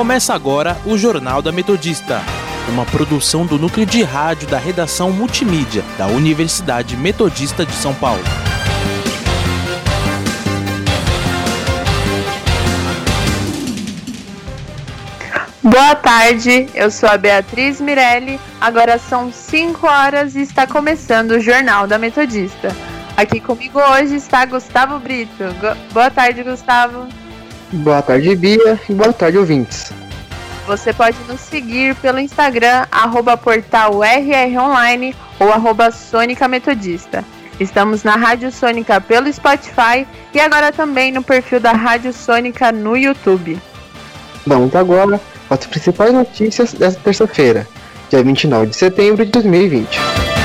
Começa agora o Jornal da Metodista, uma produção do núcleo de rádio da redação multimídia da Universidade Metodista de São Paulo. Boa tarde, eu sou a Beatriz Mirelli. Agora são 5 horas e está começando o Jornal da Metodista. Aqui comigo hoje está Gustavo Brito. Boa tarde, Gustavo. Boa tarde, Bia, e boa tarde, ouvintes. Você pode nos seguir pelo Instagram, arroba portal RR Online ou arroba Sônica Metodista. Estamos na Rádio Sônica pelo Spotify e agora também no perfil da Rádio Sônica no YouTube. Vamos agora para as principais notícias desta terça-feira, dia 29 de setembro de 2020.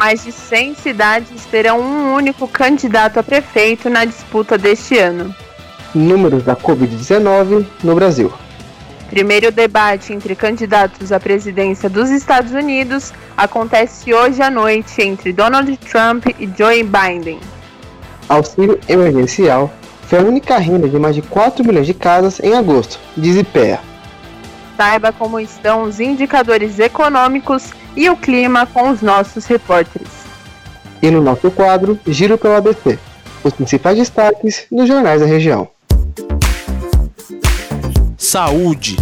Mais de 100 cidades terão um único candidato a prefeito na disputa deste ano. Números da Covid-19 no Brasil. Primeiro debate entre candidatos à presidência dos Estados Unidos acontece hoje à noite entre Donald Trump e Joe Biden. Auxílio emergencial foi a única renda de mais de 4 milhões de casas em agosto, diz IPEA. Saiba como estão os indicadores econômicos e o clima com os nossos repórteres. E no nosso quadro, Giro pelo ABC, os principais destaques nos jornais da região. Saúde.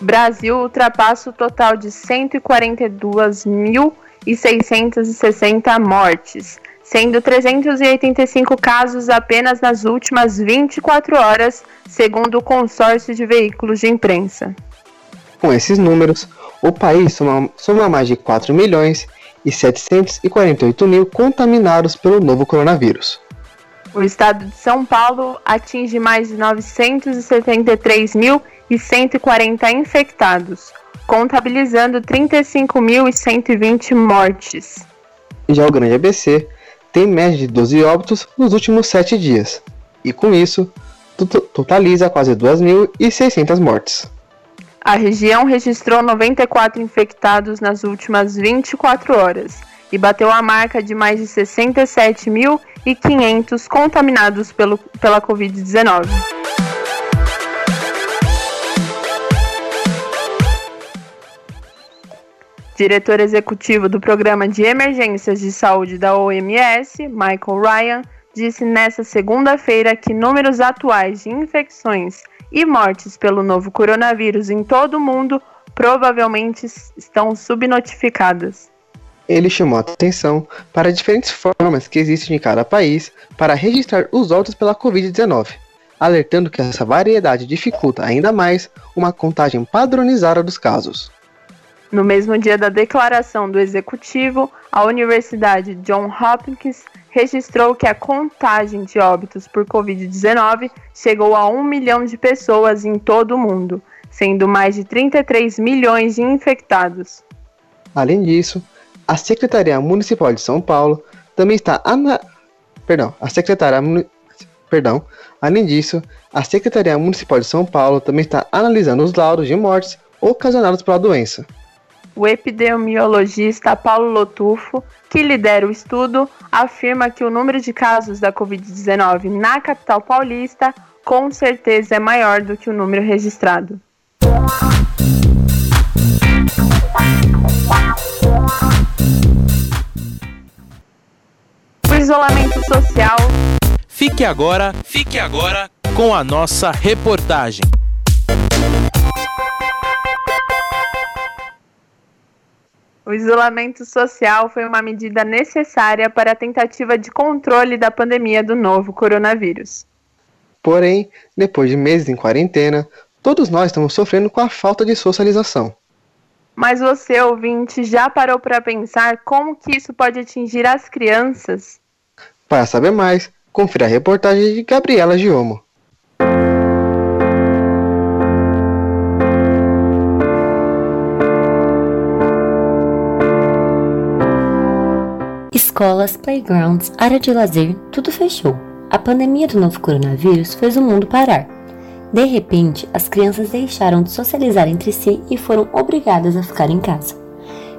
Brasil ultrapassa o total de 142.660 mortes, sendo 385 casos apenas nas últimas 24 horas, segundo o consórcio de veículos de imprensa. Com esses números, o país soma, soma mais de 4 milhões e 748 mil contaminados pelo novo coronavírus. O estado de São Paulo atinge mais de 973.140 infectados, contabilizando 35.120 mortes. Já o Grande ABC tem média de 12 óbitos nos últimos 7 dias, e com isso, totaliza quase 2.600 mortes. A região registrou 94 infectados nas últimas 24 horas e bateu a marca de mais de 67.500 contaminados pelo, pela Covid-19. Diretor executivo do Programa de Emergências de Saúde da OMS, Michael Ryan, disse nesta segunda-feira que números atuais de infecções e mortes pelo novo coronavírus em todo o mundo provavelmente estão subnotificadas. Ele chamou a atenção para diferentes formas que existem em cada país para registrar os óbitos pela Covid-19, alertando que essa variedade dificulta ainda mais uma contagem padronizada dos casos. No mesmo dia da declaração do executivo, a Universidade John Hopkins registrou que a contagem de óbitos por Covid-19 chegou a 1 milhão de pessoas em todo o mundo, sendo mais de 33 milhões de infectados. Além disso, a Secretaria Municipal de São Paulo também está ana... Perdão, a Secretaria Perdão. Além disso, a Secretaria Municipal de São Paulo também está analisando os laudos de mortes ocasionados pela doença. O epidemiologista Paulo Lotufo, que lidera o estudo, afirma que o número de casos da Covid-19 na capital paulista com certeza é maior do que o número registrado. O isolamento social. Fique agora, fique agora com a nossa reportagem. Isolamento social foi uma medida necessária para a tentativa de controle da pandemia do novo coronavírus. Porém, depois de meses em quarentena, todos nós estamos sofrendo com a falta de socialização. Mas você, ouvinte, já parou para pensar como que isso pode atingir as crianças? Para saber mais, confira a reportagem de Gabriela Giomo. Escolas, playgrounds, área de lazer, tudo fechou. A pandemia do novo coronavírus fez o mundo parar. De repente, as crianças deixaram de socializar entre si e foram obrigadas a ficar em casa.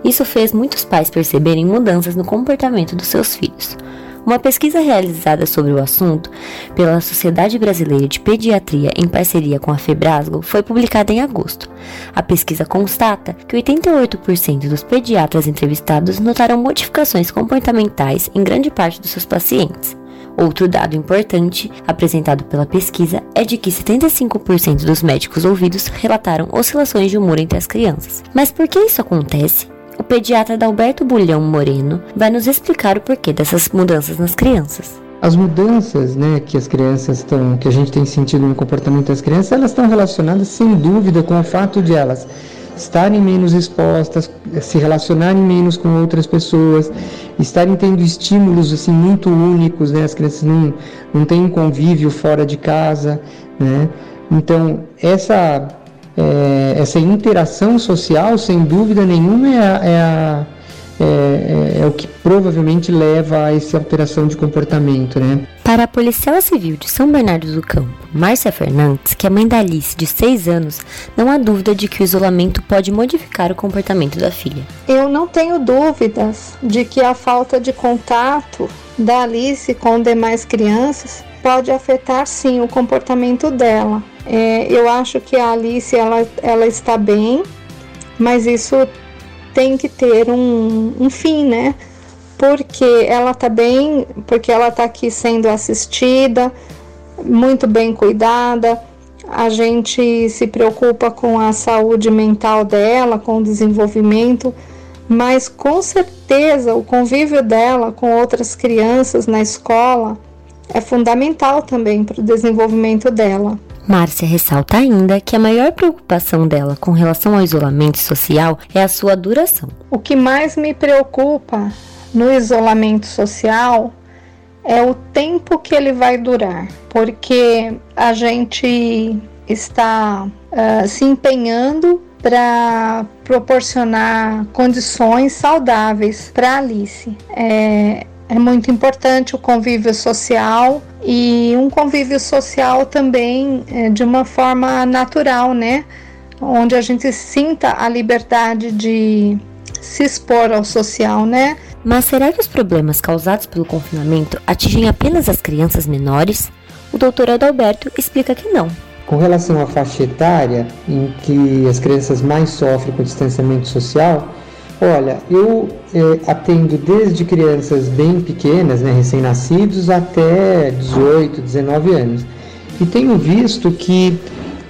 Isso fez muitos pais perceberem mudanças no comportamento dos seus filhos. Uma pesquisa realizada sobre o assunto pela Sociedade Brasileira de Pediatria em parceria com a Febrasgo foi publicada em agosto. A pesquisa constata que 88% dos pediatras entrevistados notaram modificações comportamentais em grande parte dos seus pacientes. Outro dado importante apresentado pela pesquisa é de que 75% dos médicos ouvidos relataram oscilações de humor entre as crianças. Mas por que isso acontece? O pediatra Dalberto Bulhão Moreno vai nos explicar o porquê dessas mudanças nas crianças. As mudanças, né, que as crianças estão, que a gente tem sentido no comportamento das crianças, elas estão relacionadas sem dúvida com o fato de elas estarem menos expostas, se relacionarem menos com outras pessoas, estarem tendo estímulos assim muito únicos, né? As crianças não, não têm um convívio fora de casa, né? Então, essa é, essa interação social, sem dúvida nenhuma, é, a, é, a, é, é, o que provavelmente leva a essa alteração de comportamento, né? Para a policial civil de São Bernardo do Campo, Márcia Fernandes, que é mãe da Alice, de 6 anos, não há dúvida de que o isolamento pode modificar o comportamento da filha. Eu não tenho dúvidas de que a falta de contato da Alice com demais crianças pode afetar sim o comportamento dela. É, eu acho que a Alice ela, ela está bem, mas isso tem que ter um, um fim, né? Porque ela está bem, porque ela está aqui sendo assistida, muito bem cuidada. A gente se preocupa com a saúde mental dela, com o desenvolvimento, mas com certeza o convívio dela com outras crianças na escola é fundamental também para o desenvolvimento dela. Márcia ressalta ainda que a maior preocupação dela com relação ao isolamento social é a sua duração. O que mais me preocupa no isolamento social é o tempo que ele vai durar, porque a gente está uh, se empenhando para proporcionar condições saudáveis para Alice. É, é muito importante o convívio social e um convívio social também é, de uma forma natural, né? Onde a gente sinta a liberdade de se expor ao social, né? Mas será que os problemas causados pelo confinamento atingem apenas as crianças menores? O doutor Adalberto explica que não. Com relação à faixa etária em que as crianças mais sofrem com o distanciamento social, Olha, eu é, atendo desde crianças bem pequenas, né, recém-nascidos, até 18, 19 anos. E tenho visto que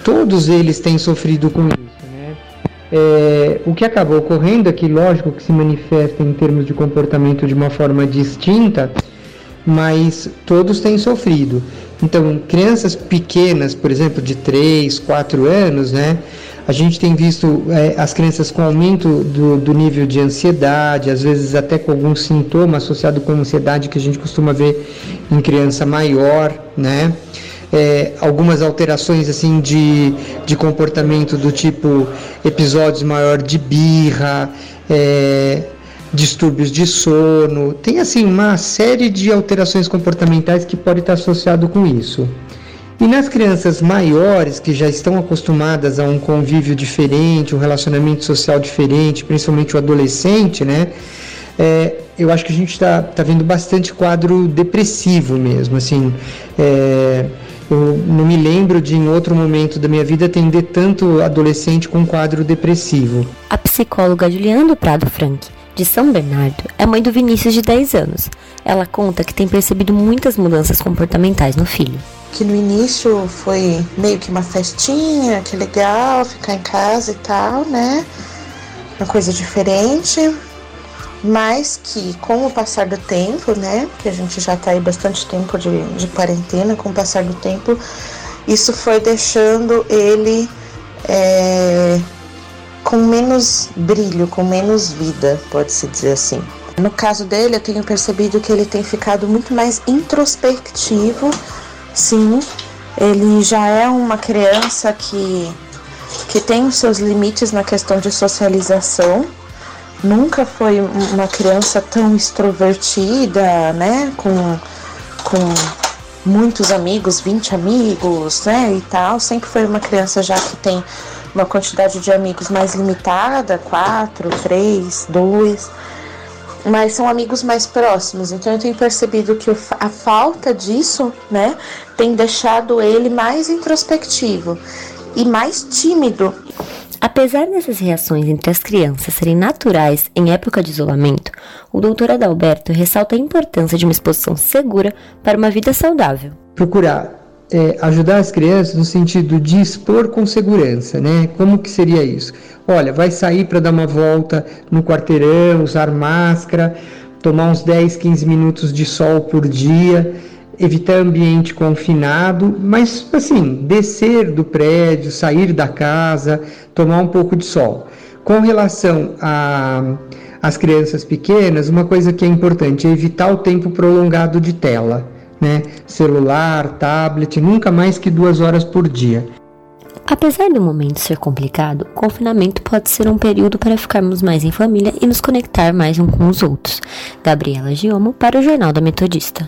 todos eles têm sofrido com isso. Né? É, o que acabou ocorrendo é que, lógico, que se manifesta em termos de comportamento de uma forma distinta, mas todos têm sofrido. Então, crianças pequenas, por exemplo, de 3, 4 anos, né? A gente tem visto é, as crianças com aumento do, do, nível de ansiedade, às vezes até com algum sintoma associado com ansiedade que a gente costuma ver em criança maior, né? É, algumas alterações assim de, de comportamento do tipo episódios maior de birra, é, distúrbios de sono, tem assim uma série de alterações comportamentais que pode estar associado com isso. E nas crianças maiores, que já estão acostumadas a um convívio diferente, um relacionamento social diferente, principalmente o adolescente, né? É, eu acho que a gente está tá vendo bastante quadro depressivo mesmo, assim. É, eu não me lembro de em outro momento da minha vida atender tanto adolescente com quadro depressivo. A psicóloga Juliana do Prado Frank, de São Bernardo, é mãe do Vinícius de 10 anos. Ela conta que tem percebido muitas mudanças comportamentais no filho que no início foi meio que uma festinha, que legal ficar em casa e tal, né? Uma coisa diferente, mas que com o passar do tempo, né? Que a gente já tá aí bastante tempo de, de quarentena, com o passar do tempo, isso foi deixando ele é, com menos brilho, com menos vida, pode-se dizer assim. No caso dele, eu tenho percebido que ele tem ficado muito mais introspectivo Sim, ele já é uma criança que, que tem os seus limites na questão de socialização. Nunca foi uma criança tão extrovertida, né? Com, com muitos amigos, 20 amigos, né, e tal. Sempre foi uma criança já que tem uma quantidade de amigos mais limitada, quatro, três, dois, mas são amigos mais próximos. Então eu tenho percebido que a falta disso, né, tem deixado ele mais introspectivo e mais tímido. Apesar dessas reações entre as crianças serem naturais em época de isolamento, o doutor Adalberto ressalta a importância de uma exposição segura para uma vida saudável. Procurar é, ajudar as crianças no sentido de expor com segurança, né? Como que seria isso? Olha, vai sair para dar uma volta no quarteirão, usar máscara, tomar uns 10, 15 minutos de sol por dia, evitar ambiente confinado, mas assim, descer do prédio, sair da casa, tomar um pouco de sol. Com relação às crianças pequenas, uma coisa que é importante é evitar o tempo prolongado de tela né? Celular, tablet, nunca mais que duas horas por dia. Apesar do momento ser complicado, o confinamento pode ser um período para ficarmos mais em família e nos conectar mais uns com os outros. Gabriela Giomo para o Jornal da Metodista.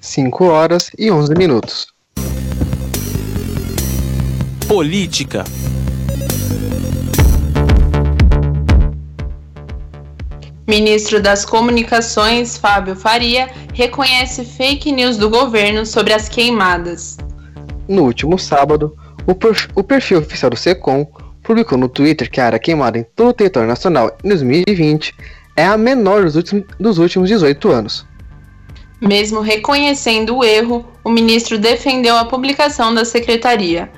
Cinco horas e onze minutos. Política. Ministro das Comunicações, Fábio Faria, reconhece fake news do governo sobre as queimadas. No último sábado, o perfil oficial do SECOM publicou no Twitter que a área queimada em todo o território nacional em 2020 é a menor dos últimos, dos últimos 18 anos. Mesmo reconhecendo o erro, o ministro defendeu a publicação da secretaria.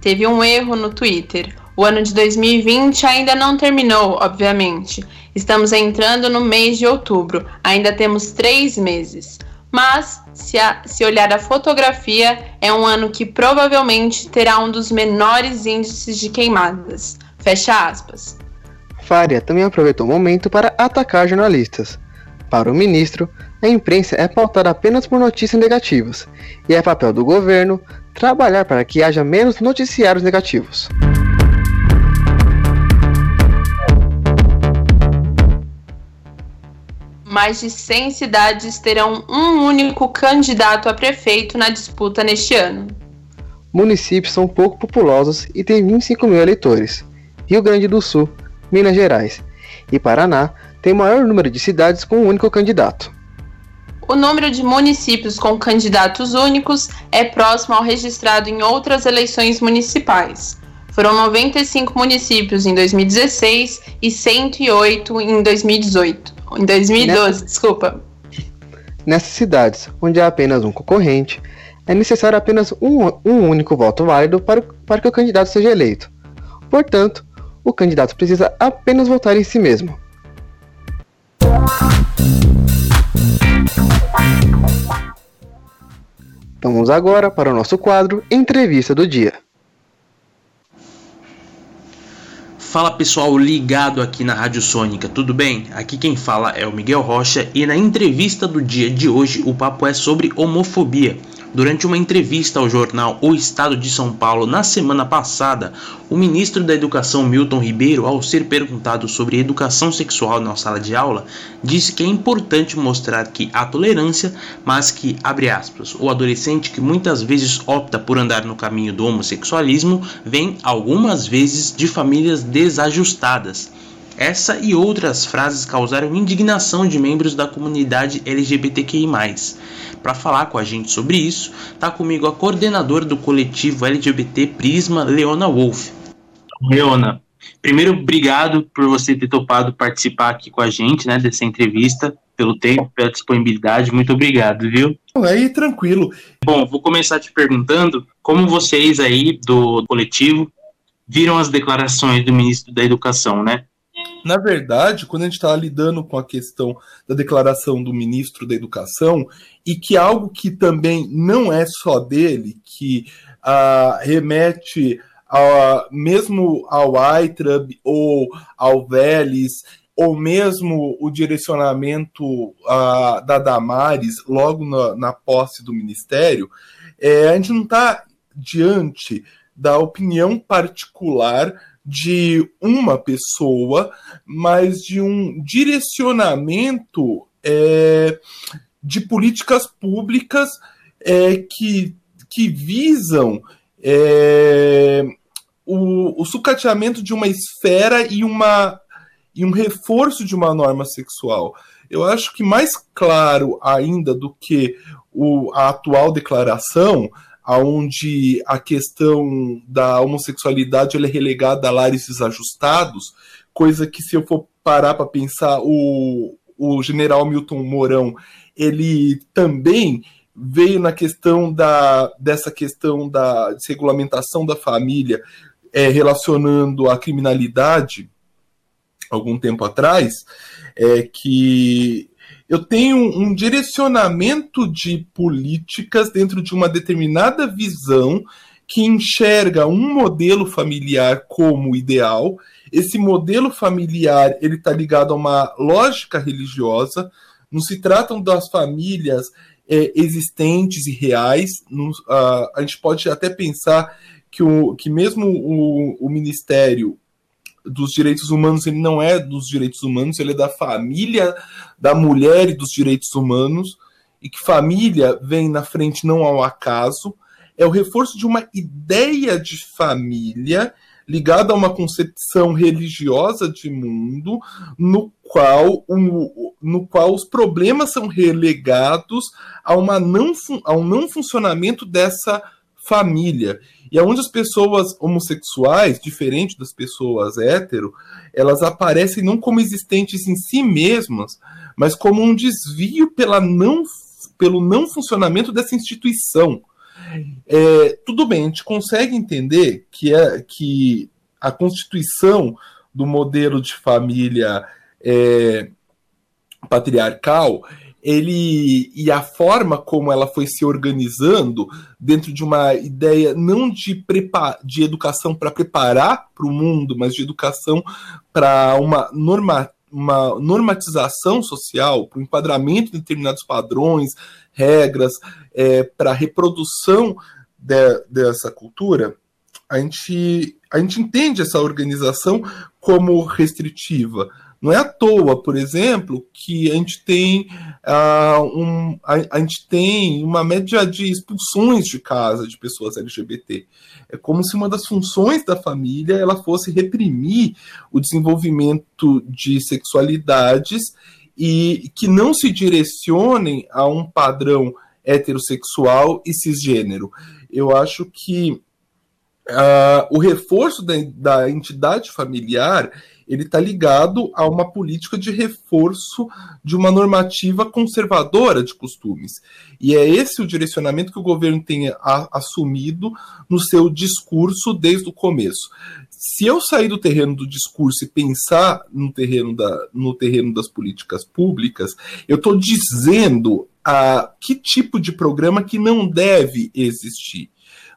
Teve um erro no Twitter. O ano de 2020 ainda não terminou, obviamente. Estamos entrando no mês de outubro, ainda temos três meses. Mas, se, a, se olhar a fotografia, é um ano que provavelmente terá um dos menores índices de queimadas. Fecha aspas. Faria também aproveitou o momento para atacar jornalistas. Para o ministro, a imprensa é pautada apenas por notícias negativas, e é papel do governo trabalhar para que haja menos noticiários negativos. Mais de 100 cidades terão um único candidato a prefeito na disputa neste ano. Municípios são pouco populosos e têm 25 mil eleitores. Rio Grande do Sul, Minas Gerais e Paraná têm o maior número de cidades com um único candidato. O número de municípios com candidatos únicos é próximo ao registrado em outras eleições municipais. Foram 95 municípios em 2016 e 108 em 2018. Em 2012, Nessa... desculpa. Nessas cidades, onde há apenas um concorrente, é necessário apenas um, um único voto válido para, para que o candidato seja eleito. Portanto, o candidato precisa apenas votar em si mesmo. Vamos agora para o nosso quadro Entrevista do Dia. Fala pessoal ligado aqui na Rádio Sônica, tudo bem? Aqui quem fala é o Miguel Rocha e na entrevista do dia de hoje o papo é sobre homofobia. Durante uma entrevista ao jornal O Estado de São Paulo na semana passada, o ministro da Educação Milton Ribeiro, ao ser perguntado sobre educação sexual na sala de aula, disse que é importante mostrar que há tolerância, mas que, abre aspas, o adolescente que muitas vezes opta por andar no caminho do homossexualismo vem algumas vezes de famílias desajustadas. Essa e outras frases causaram indignação de membros da comunidade LGBTQI. Para falar com a gente sobre isso, está comigo a coordenadora do coletivo LGBT Prisma, Leona Wolf. Leona, primeiro, obrigado por você ter topado participar aqui com a gente, né, dessa entrevista, pelo tempo, pela disponibilidade. Muito obrigado, viu? Aí, tranquilo. Bom, vou começar te perguntando como vocês aí do coletivo viram as declarações do ministro da Educação, né? Na verdade, quando a gente está lidando com a questão da declaração do ministro da Educação, e que algo que também não é só dele, que uh, remete a, mesmo ao AITRAB ou ao Vélez, ou mesmo o direcionamento uh, da Damares logo na, na posse do ministério, é, a gente não está diante da opinião particular de uma pessoa, mas de um direcionamento é, de políticas públicas é, que, que visam é, o, o sucateamento de uma esfera e, uma, e um reforço de uma norma sexual. Eu acho que mais claro ainda do que o, a atual declaração, onde a questão da homossexualidade é relegada a lares desajustados, coisa que se eu for parar para pensar, o, o general Milton Mourão, ele também veio na questão da dessa questão da desregulamentação da família, é, relacionando a criminalidade algum tempo atrás, é que eu tenho um direcionamento de políticas dentro de uma determinada visão que enxerga um modelo familiar como ideal. Esse modelo familiar ele está ligado a uma lógica religiosa. Não se tratam das famílias é, existentes e reais. Não, uh, a gente pode até pensar que, o, que mesmo o, o Ministério dos direitos humanos, ele não é dos direitos humanos, ele é da família, da mulher e dos direitos humanos, e que família vem na frente não ao acaso, é o reforço de uma ideia de família ligada a uma concepção religiosa de mundo, no qual, um, no qual os problemas são relegados a, uma não, a um não funcionamento dessa família. E aonde as pessoas homossexuais, diferente das pessoas hétero, elas aparecem não como existentes em si mesmas, mas como um desvio pela não, pelo não funcionamento dessa instituição. É, tudo bem, a gente consegue entender que, é, que a constituição do modelo de família é, patriarcal ele e a forma como ela foi se organizando dentro de uma ideia não de, prepar, de educação para preparar para o mundo, mas de educação para uma, norma, uma normatização social, para o enquadramento de determinados padrões, regras, é, para a reprodução de, dessa cultura, a gente, a gente entende essa organização como restritiva não é à toa, por exemplo, que a gente tem, uh, um, a, a, gente tem uma média de expulsões de casa de pessoas LGBT. É como se uma das funções da família ela fosse reprimir o desenvolvimento de sexualidades e que não se direcionem a um padrão heterossexual e cisgênero. Eu acho que uh, o reforço da, da entidade familiar ele está ligado a uma política de reforço de uma normativa conservadora de costumes. E é esse o direcionamento que o governo tem a, assumido no seu discurso desde o começo. Se eu sair do terreno do discurso e pensar no terreno, da, no terreno das políticas públicas, eu estou dizendo a que tipo de programa que não deve existir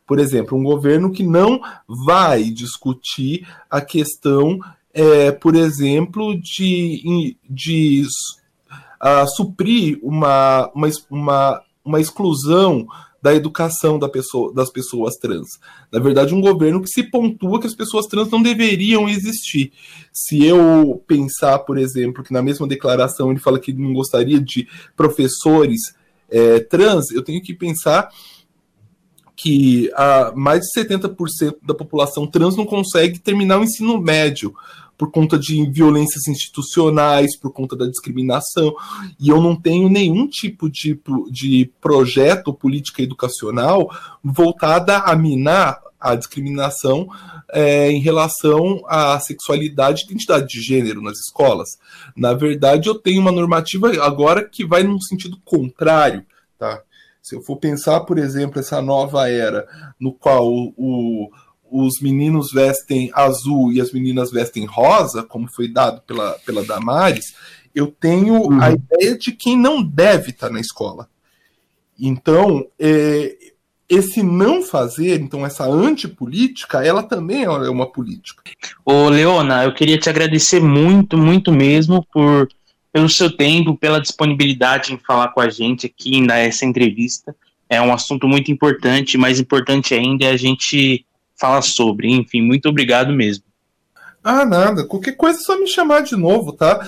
por exemplo, um governo que não vai discutir a questão é, por exemplo, de, de uh, suprir uma, uma, uma, uma exclusão da educação da pessoa, das pessoas trans. Na verdade, um governo que se pontua que as pessoas trans não deveriam existir. Se eu pensar, por exemplo, que na mesma declaração ele fala que não gostaria de professores é, trans, eu tenho que pensar que a, mais de 70% da população trans não consegue terminar o ensino médio por conta de violências institucionais, por conta da discriminação, e eu não tenho nenhum tipo de, de projeto política educacional voltada a minar a discriminação é, em relação à sexualidade e identidade de gênero nas escolas. Na verdade, eu tenho uma normativa agora que vai num sentido contrário, tá? Se eu for pensar, por exemplo, essa nova era no qual o, os meninos vestem azul e as meninas vestem rosa, como foi dado pela, pela Damares, eu tenho uhum. a ideia de quem não deve estar na escola. Então, é, esse não fazer, então essa antipolítica, ela também é uma política. Ô, Leona, eu queria te agradecer muito, muito mesmo por pelo seu tempo, pela disponibilidade em falar com a gente aqui nessa entrevista. É um assunto muito importante, mais importante ainda é a gente fala sobre. Enfim, muito obrigado mesmo. Ah, nada. Qualquer coisa é só me chamar de novo, tá?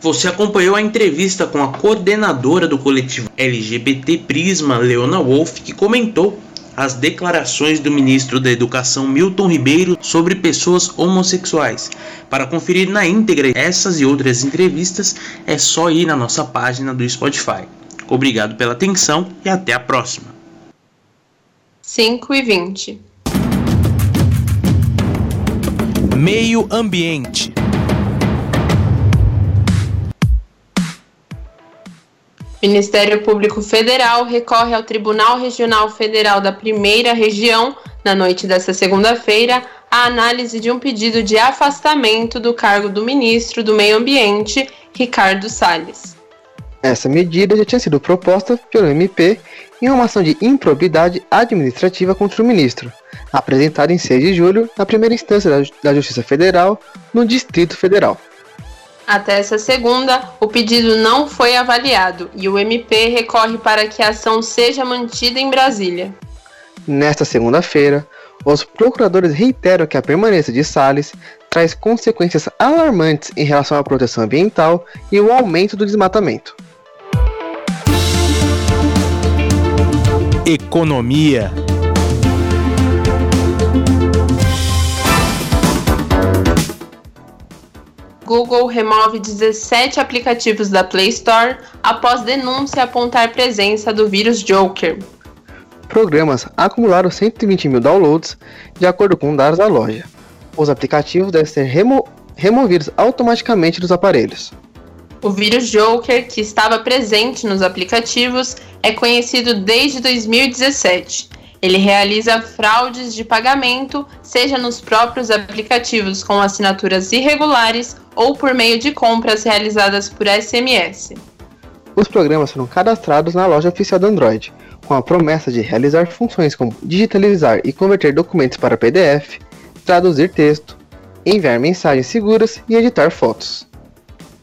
Você acompanhou a entrevista com a coordenadora do coletivo LGBT Prisma, Leona Wolff, que comentou as declarações do ministro da Educação Milton Ribeiro sobre pessoas homossexuais. Para conferir na íntegra essas e outras entrevistas, é só ir na nossa página do Spotify. Obrigado pela atenção e até a próxima. 5 e 20. Meio Ambiente. Ministério Público Federal recorre ao Tribunal Regional Federal da Primeira Região, na noite desta segunda-feira, a análise de um pedido de afastamento do cargo do ministro do Meio Ambiente, Ricardo Salles. Essa medida já tinha sido proposta pelo MP em uma ação de improbidade administrativa contra o ministro, apresentada em 6 de julho na primeira instância da Justiça Federal no Distrito Federal. Até essa segunda, o pedido não foi avaliado e o MP recorre para que a ação seja mantida em Brasília. Nesta segunda-feira, os procuradores reiteram que a permanência de Salles traz consequências alarmantes em relação à proteção ambiental e o aumento do desmatamento. Economia Google remove 17 aplicativos da Play Store após denúncia apontar presença do vírus Joker. Programas acumularam 120 mil downloads, de acordo com dados da loja. Os aplicativos devem ser remo removidos automaticamente dos aparelhos. O vírus Joker, que estava presente nos aplicativos, é conhecido desde 2017 ele realiza fraudes de pagamento, seja nos próprios aplicativos com assinaturas irregulares ou por meio de compras realizadas por SMS. Os programas foram cadastrados na loja oficial do Android, com a promessa de realizar funções como digitalizar e converter documentos para PDF, traduzir texto, enviar mensagens seguras e editar fotos.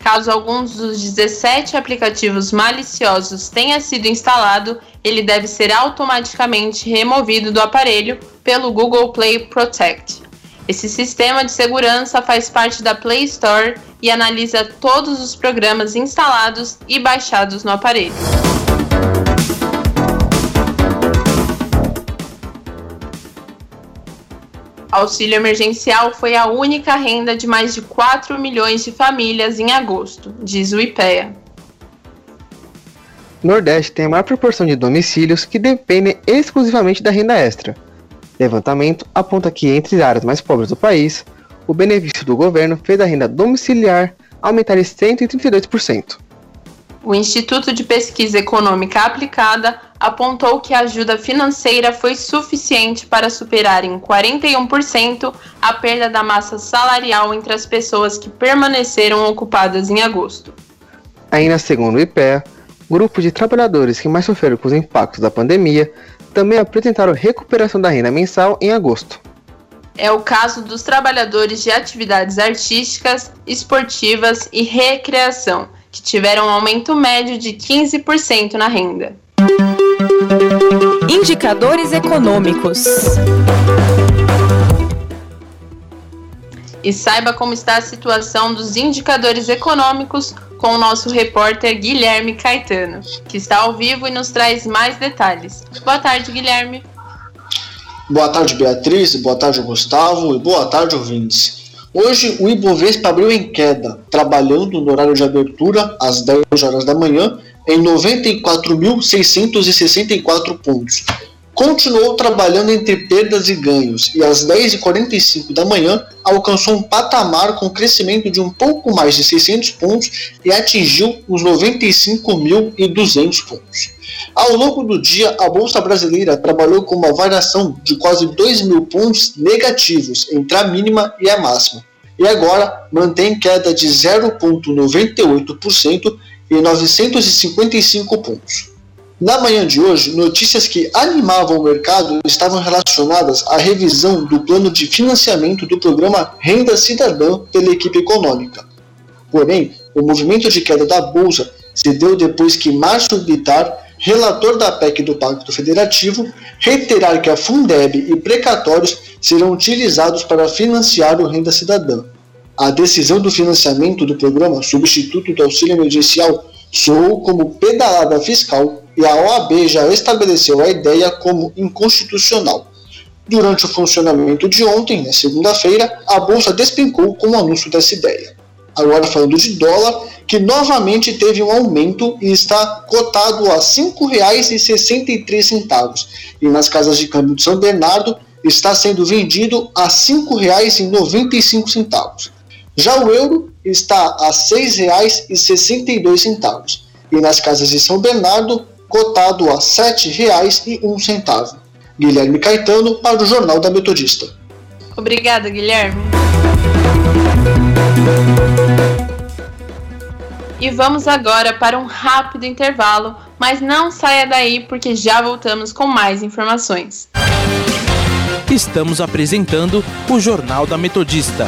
Caso alguns dos 17 aplicativos maliciosos tenha sido instalado, ele deve ser automaticamente removido do aparelho pelo Google Play Protect. Esse sistema de segurança faz parte da Play Store e analisa todos os programas instalados e baixados no aparelho. Auxílio emergencial foi a única renda de mais de 4 milhões de famílias em agosto, diz o IPEA. Nordeste tem a maior proporção de domicílios que dependem exclusivamente da renda extra. Levantamento aponta que entre as áreas mais pobres do país, o benefício do governo fez a renda domiciliar aumentar em 132%. O Instituto de Pesquisa Econômica Aplicada apontou que a ajuda financeira foi suficiente para superar em 41% a perda da massa salarial entre as pessoas que permaneceram ocupadas em agosto. Ainda segundo o IPEA, grupos de trabalhadores que mais sofreram com os impactos da pandemia também apresentaram recuperação da renda mensal em agosto. É o caso dos trabalhadores de atividades artísticas, esportivas e recreação, que tiveram um aumento médio de 15% na renda. Indicadores econômicos. E saiba como está a situação dos indicadores econômicos com o nosso repórter Guilherme Caetano, que está ao vivo e nos traz mais detalhes. Boa tarde, Guilherme. Boa tarde, Beatriz. Boa tarde, Gustavo. E boa tarde, ouvintes. Hoje o Ibovespa abriu em queda, trabalhando no horário de abertura às 10 horas da manhã em 94.664 pontos. Continuou trabalhando entre perdas e ganhos e às 10h45 da manhã alcançou um patamar com crescimento de um pouco mais de 600 pontos e atingiu os 95.200 pontos. Ao longo do dia, a Bolsa Brasileira trabalhou com uma variação de quase 2 mil pontos negativos entre a mínima e a máxima, e agora mantém queda de 0,98% e 955 pontos. Na manhã de hoje, notícias que animavam o mercado estavam relacionadas à revisão do plano de financiamento do programa Renda Cidadã pela equipe econômica. Porém, o movimento de queda da bolsa se deu depois que Márcio Bittar relator da PEC do Pacto Federativo, reiterar que a Fundeb e precatórios serão utilizados para financiar o Renda Cidadã. A decisão do financiamento do programa Substituto do Auxílio Emergencial soou como pedalada fiscal e a OAB já estabeleceu a ideia como inconstitucional. Durante o funcionamento de ontem, na segunda-feira, a bolsa despencou com o anúncio dessa ideia. Agora falando de dólar, que novamente teve um aumento e está cotado a R$ 5,63 e nas casas de câmbio de São Bernardo está sendo vendido a R$ 5,95. Já o euro está a R$ 6,62 e nas casas de São Bernardo cotado a R$ 7,01. Guilherme Caetano para o Jornal da Metodista. Obrigada, Guilherme. E vamos agora para um rápido intervalo, mas não saia daí porque já voltamos com mais informações. Estamos apresentando o Jornal da Metodista.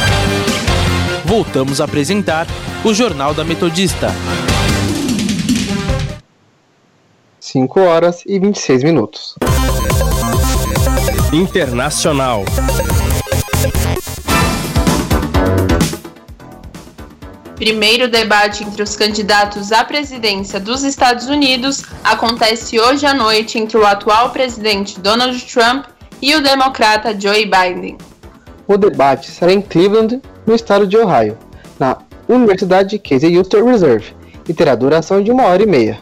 voltamos a apresentar o Jornal da Metodista. 5 horas e 26 minutos. Internacional. Primeiro debate entre os candidatos à presidência dos Estados Unidos acontece hoje à noite entre o atual presidente Donald Trump e o democrata Joe Biden. O debate será em Cleveland, no estado de Ohio, na Universidade Casey Houston Reserve, e terá duração de uma hora e meia.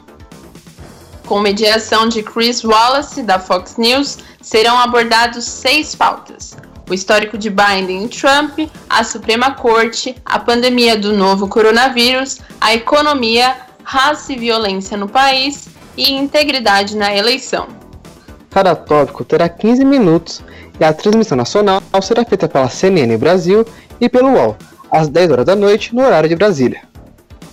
Com mediação de Chris Wallace, da Fox News, serão abordados seis pautas: o histórico de Biden e Trump, a Suprema Corte, a pandemia do novo coronavírus, a economia, raça e violência no país e integridade na eleição. Cada tópico terá 15 minutos e a transmissão nacional será feita pela CNN Brasil e pelo UOL, às 10 horas da noite, no horário de Brasília.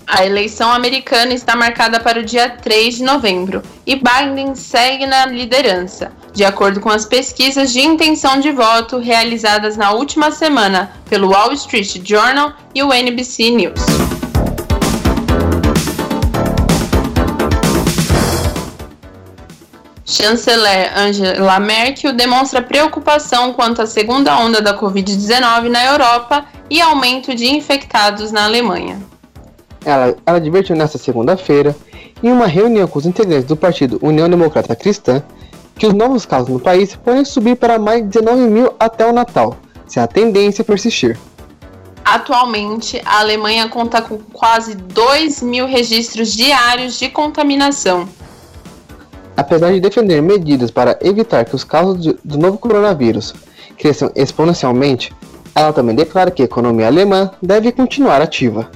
A eleição americana está marcada para o dia 3 de novembro e Biden segue na liderança, de acordo com as pesquisas de intenção de voto realizadas na última semana pelo Wall Street Journal e o NBC News. Chanceler Angela Merkel demonstra preocupação quanto à segunda onda da Covid-19 na Europa e aumento de infectados na Alemanha. Ela, ela advertiu nesta segunda-feira, em uma reunião com os integrantes do partido União Democrata Cristã, que os novos casos no país podem subir para mais de 19 mil até o Natal, se a tendência persistir. Atualmente, a Alemanha conta com quase 2 mil registros diários de contaminação Apesar de defender medidas para evitar que os casos de, do novo coronavírus cresçam exponencialmente, ela também declara que a economia alemã deve continuar ativa.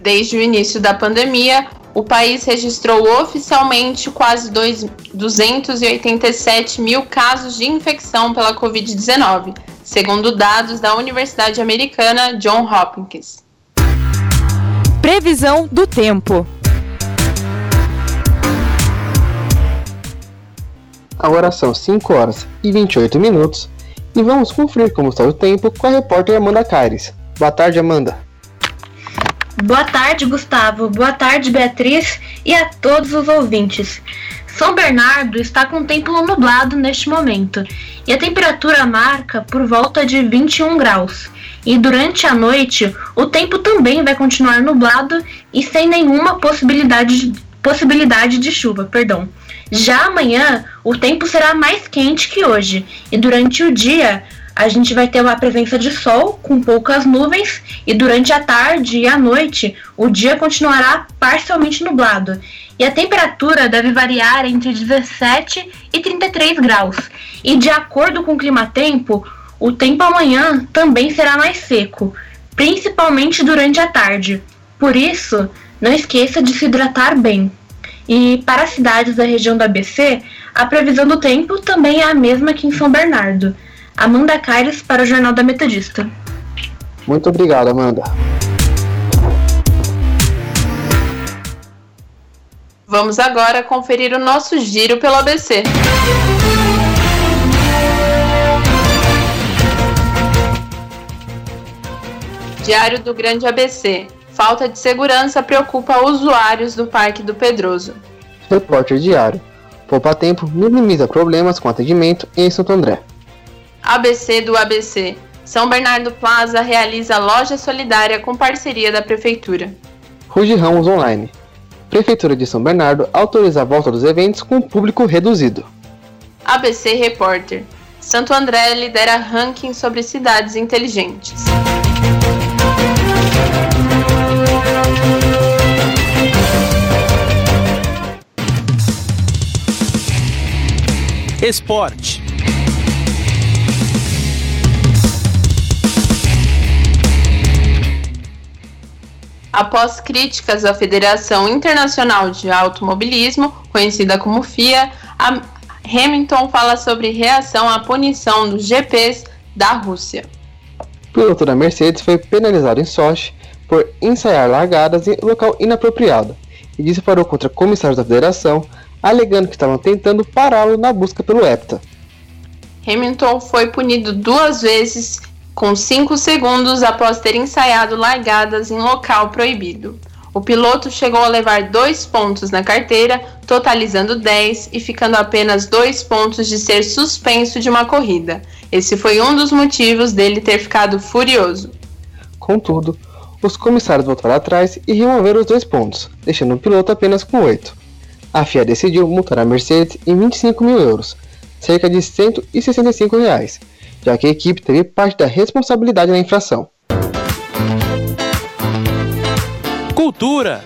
Desde o início da pandemia, o país registrou oficialmente quase 287 mil casos de infecção pela Covid-19, segundo dados da Universidade Americana John Hopkins. Previsão do tempo. Agora são 5 horas e 28 minutos e vamos conferir como está o tempo com a repórter Amanda Caires. Boa tarde, Amanda. Boa tarde, Gustavo. Boa tarde, Beatriz e a todos os ouvintes. São Bernardo está com tempo nublado neste momento e a temperatura marca por volta de 21 graus. E durante a noite, o tempo também vai continuar nublado e sem nenhuma possibilidade, possibilidade de chuva. Perdão. Já amanhã, o tempo será mais quente que hoje, e durante o dia a gente vai ter uma presença de sol com poucas nuvens, e durante a tarde e a noite o dia continuará parcialmente nublado. E a temperatura deve variar entre 17 e 33 graus. E de acordo com o clima-tempo, o tempo amanhã também será mais seco, principalmente durante a tarde. Por isso, Não esqueça de se hidratar bem. E para as cidades da região do ABC, a previsão do tempo também é a mesma que em São Bernardo. Amanda Caires para o Jornal da Metodista. Muito obrigado, Amanda. Vamos agora conferir o nosso giro pelo ABC. Diário do Grande ABC. Falta de segurança preocupa usuários do Parque do Pedroso. Repórter Diário. Poupa tempo minimiza problemas com atendimento em Santo André. ABC do ABC. São Bernardo Plaza realiza loja solidária com parceria da Prefeitura. Ruge Ramos Online. Prefeitura de São Bernardo autoriza a volta dos eventos com público reduzido. ABC Repórter. Santo André lidera ranking sobre cidades inteligentes. Esporte. Após críticas à Federação Internacional de Automobilismo, conhecida como FIA, Hamilton fala sobre reação à punição dos GPs da Rússia. O piloto da Mercedes foi penalizado em Sochi por ensaiar largadas em local inapropriado e disparou contra comissários da federação, alegando que estavam tentando pará-lo na busca pelo hepta. Hamilton foi punido duas vezes com 5 segundos após ter ensaiado largadas em local proibido. O piloto chegou a levar dois pontos na carteira, totalizando 10 e ficando apenas dois pontos de ser suspenso de uma corrida. Esse foi um dos motivos dele ter ficado furioso. Contudo, os comissários voltaram atrás e removeram os dois pontos, deixando o piloto apenas com 8. A FIA decidiu multar a Mercedes em 25 mil euros, cerca de 165 reais, já que a equipe teve parte da responsabilidade na infração. Cultura.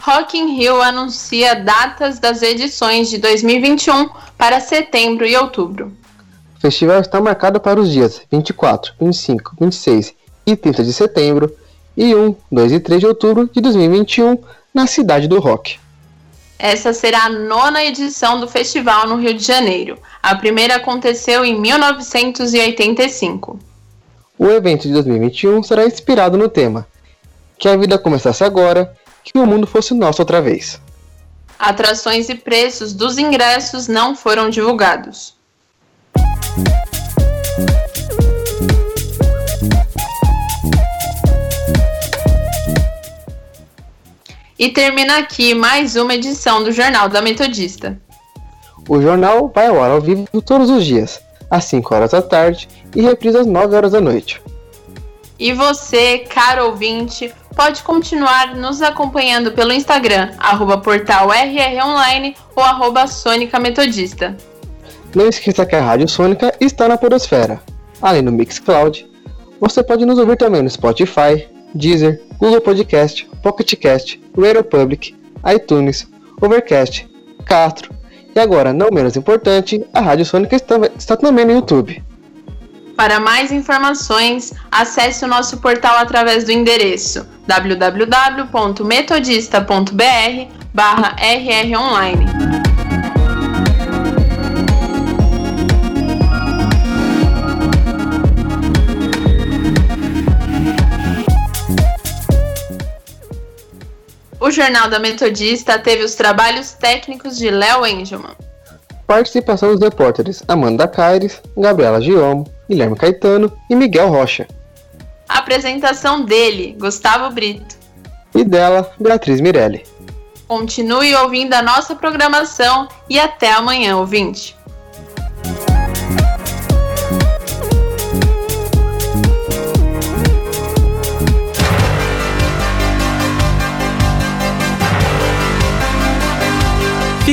Rock in Rio anuncia datas das edições de 2021 para setembro e outubro. O festival está marcado para os dias 24, 25, 26 e 30 de setembro e 1, 2 e 3 de outubro de 2021 na Cidade do Rock. Essa será a nona edição do festival no Rio de Janeiro. A primeira aconteceu em 1985. O evento de 2021 será inspirado no tema Que a vida começasse agora, que o mundo fosse nosso outra vez. Atrações e preços dos ingressos não foram divulgados. E termina aqui mais uma edição do Jornal da Metodista. O jornal vai ao ar ao vivo todos os dias, às 5 horas da tarde e reprisa às 9 horas da noite. E você, caro ouvinte, pode continuar nos acompanhando pelo Instagram, arroba portal RROnline ou arroba Sônica Metodista. Não esqueça que a Rádio Sônica está na Podosfera. Além do Mixcloud, você pode nos ouvir também no Spotify, Deezer, Google Podcast, Pocket Cast, Radio Public, iTunes, Overcast, Castro e agora, não menos importante, a Rádio Sônica está, está também no YouTube. Para mais informações, acesse o nosso portal através do endereço www.metodista.br/rronline. O Jornal da Metodista teve os trabalhos técnicos de Léo Engelman. Participação dos repórteres Amanda Caires, Gabriela Giomo, Guilherme Caetano e Miguel Rocha. Apresentação dele, Gustavo Brito. E dela, Beatriz Mirelli. Continue ouvindo a nossa programação e até amanhã, ouvinte.